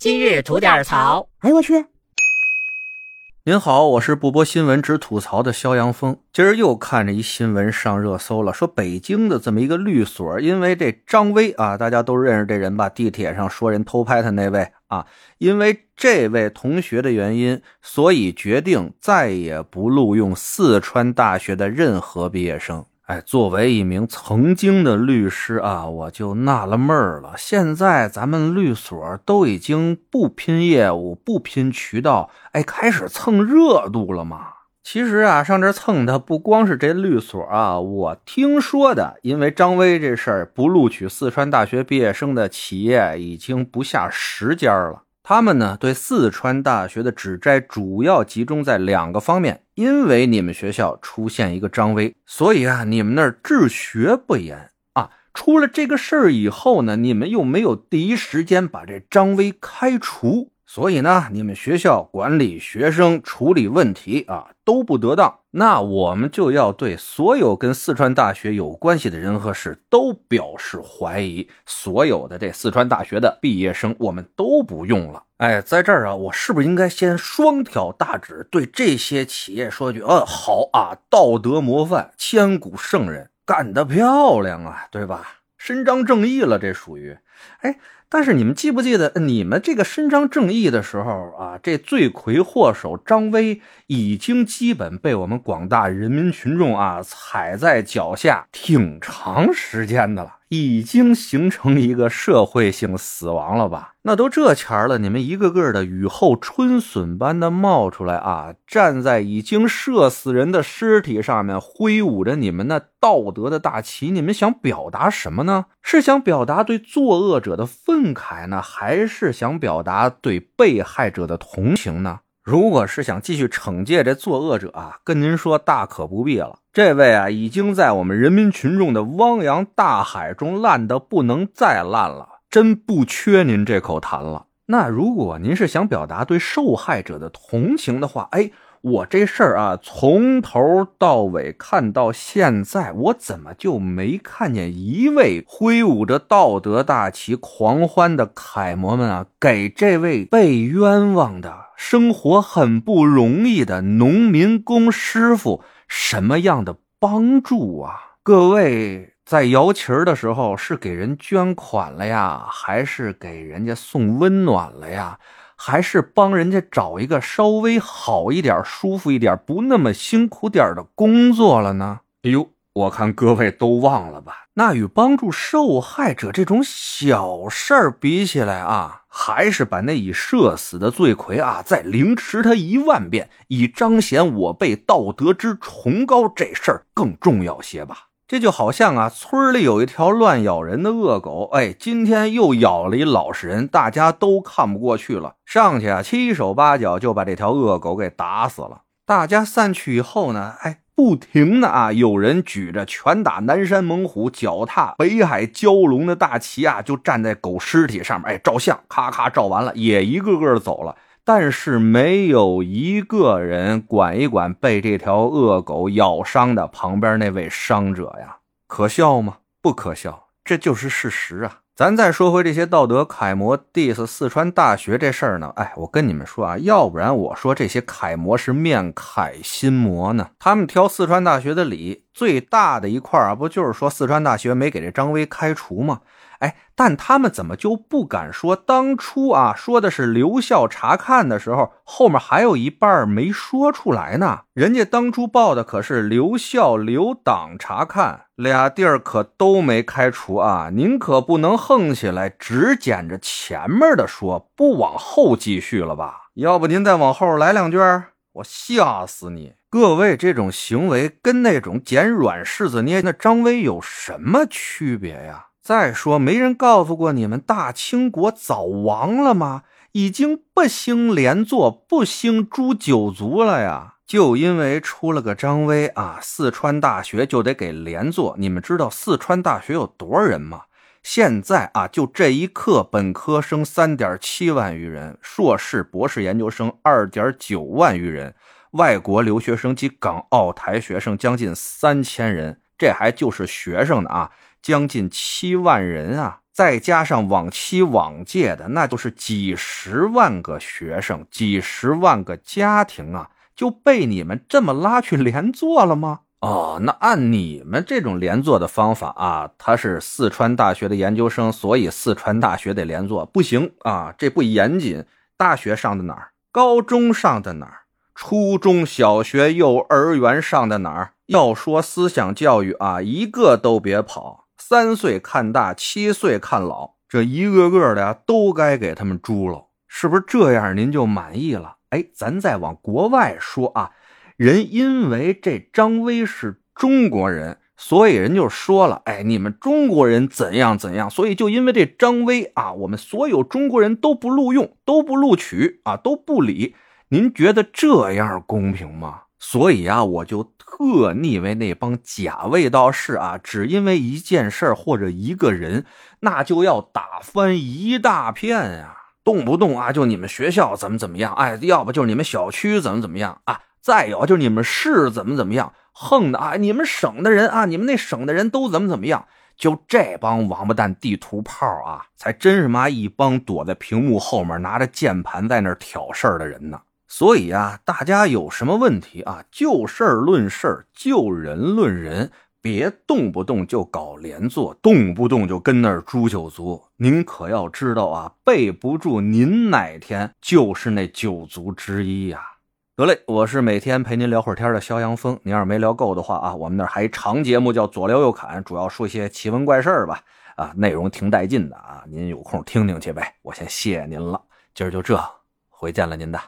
今日吐点槽。哎呦我去！您好，我是不播新闻只吐槽的肖阳峰。今儿又看着一新闻上热搜了，说北京的这么一个律所，因为这张威啊，大家都认识这人吧？地铁上说人偷拍他那位啊，因为这位同学的原因，所以决定再也不录用四川大学的任何毕业生。哎，作为一名曾经的律师啊，我就纳了闷儿了。现在咱们律所都已经不拼业务、不拼渠道，哎，开始蹭热度了吗？其实啊，上这蹭的不光是这律所啊，我听说的，因为张威这事儿不录取四川大学毕业生的企业已经不下十家了。他们呢，对四川大学的指摘主要集中在两个方面，因为你们学校出现一个张威，所以啊，你们那儿治学不严啊。出了这个事儿以后呢，你们又没有第一时间把这张威开除。所以呢，你们学校管理学生、处理问题啊都不得当，那我们就要对所有跟四川大学有关系的人和事都表示怀疑。所有的这四川大学的毕业生，我们都不用了。哎，在这儿啊，我是不是应该先双挑大指，对这些企业说句：呃，好啊，道德模范、千古圣人，干得漂亮啊，对吧？伸张正义了，这属于，哎。但是你们记不记得，你们这个伸张正义的时候啊，这罪魁祸首张威已经基本被我们广大人民群众啊踩在脚下挺长时间的了。已经形成一个社会性死亡了吧？那都这钱儿了，你们一个个的雨后春笋般的冒出来啊，站在已经射死人的尸体上面，挥舞着你们那道德的大旗，你们想表达什么呢？是想表达对作恶者的愤郑恺呢，还是想表达对被害者的同情呢？如果是想继续惩戒这作恶者啊，跟您说大可不必了。这位啊，已经在我们人民群众的汪洋大海中烂得不能再烂了，真不缺您这口痰了。那如果您是想表达对受害者的同情的话，哎，我这事儿啊，从头到尾看到现在，我怎么就没看见一位挥舞着道德大旗狂欢的楷模们啊，给这位被冤枉的？生活很不容易的农民工师傅，什么样的帮助啊？各位在摇旗儿的时候是给人捐款了呀，还是给人家送温暖了呀？还是帮人家找一个稍微好一点、舒服一点、不那么辛苦点的工作了呢？哎呦，我看各位都忘了吧？那与帮助受害者这种小事儿比起来啊。还是把那已社死的罪魁啊，再凌迟他一万遍，以彰显我辈道德之崇高，这事儿更重要些吧？这就好像啊，村里有一条乱咬人的恶狗，哎，今天又咬了一老实人，大家都看不过去了，上去啊，七手八脚就把这条恶狗给打死了。大家散去以后呢，哎。不停的啊，有人举着拳打南山猛虎、脚踏北海蛟龙的大旗啊，就站在狗尸体上面，哎，照相，咔咔照完了，也一个个的走了。但是没有一个人管一管被这条恶狗咬伤的旁边那位伤者呀，可笑吗？不可笑，这就是事实啊。咱再说回这些道德楷模 diss 四川大学这事儿呢，哎，我跟你们说啊，要不然我说这些楷模是面楷心磨呢。他们挑四川大学的理最大的一块啊，不就是说四川大学没给这张威开除吗？哎，但他们怎么就不敢说当初啊？说的是留校查看的时候，后面还有一半没说出来呢。人家当初报的可是留校留党查看，俩地儿可都没开除啊！您可不能横起来，只捡着前面的说，不往后继续了吧？要不您再往后来两句，我吓死你！各位，这种行为跟那种捡软柿子捏那张威有什么区别呀？再说，没人告诉过你们大清国早亡了吗？已经不兴连坐，不兴诛九族了呀！就因为出了个张威啊，四川大学就得给连坐。你们知道四川大学有多少人吗？现在啊，就这一刻，本科生三点七万余人，硕士、博士研究生二点九万余人，外国留学生及港澳台学生将近三千人，这还就是学生呢啊！将近七万人啊！再加上往期往届的，那就是几十万个学生、几十万个家庭啊，就被你们这么拉去连坐了吗？哦，那按你们这种连坐的方法啊，他是四川大学的研究生，所以四川大学得连坐，不行啊，这不严谨。大学上的哪儿？高中上的哪儿？初中小学、幼儿园上的哪儿？要说思想教育啊，一个都别跑。三岁看大，七岁看老，这一个个的呀，都该给他们猪了。是不是这样您就满意了？哎，咱再往国外说啊。人因为这张威是中国人，所以人就说了：“哎，你们中国人怎样怎样。”所以就因为这张威啊，我们所有中国人都不录用，都不录取啊，都不理。您觉得这样公平吗？所以啊，我就特腻歪那帮假卫道士啊，只因为一件事或者一个人，那就要打翻一大片呀，动不动啊就你们学校怎么怎么样，哎，要不就是你们小区怎么怎么样啊。再有就是你们市怎么怎么样，横的啊！你们省的人啊，你们那省的人都怎么怎么样？就这帮王八蛋地图炮啊，才真是妈一帮躲在屏幕后面拿着键盘在那挑事儿的人呢。所以啊，大家有什么问题啊，就事论事就人论人，别动不动就搞连坐，动不动就跟那儿诛九族。您可要知道啊，备不住您哪天就是那九族之一呀。得嘞，我是每天陪您聊会儿天的肖阳峰。您要是没聊够的话啊，我们那儿还长节目叫左聊右侃，主要说些奇闻怪事儿吧。啊，内容挺带劲的啊，您有空听听去呗。我先谢谢您了，今儿就这，回见了您的。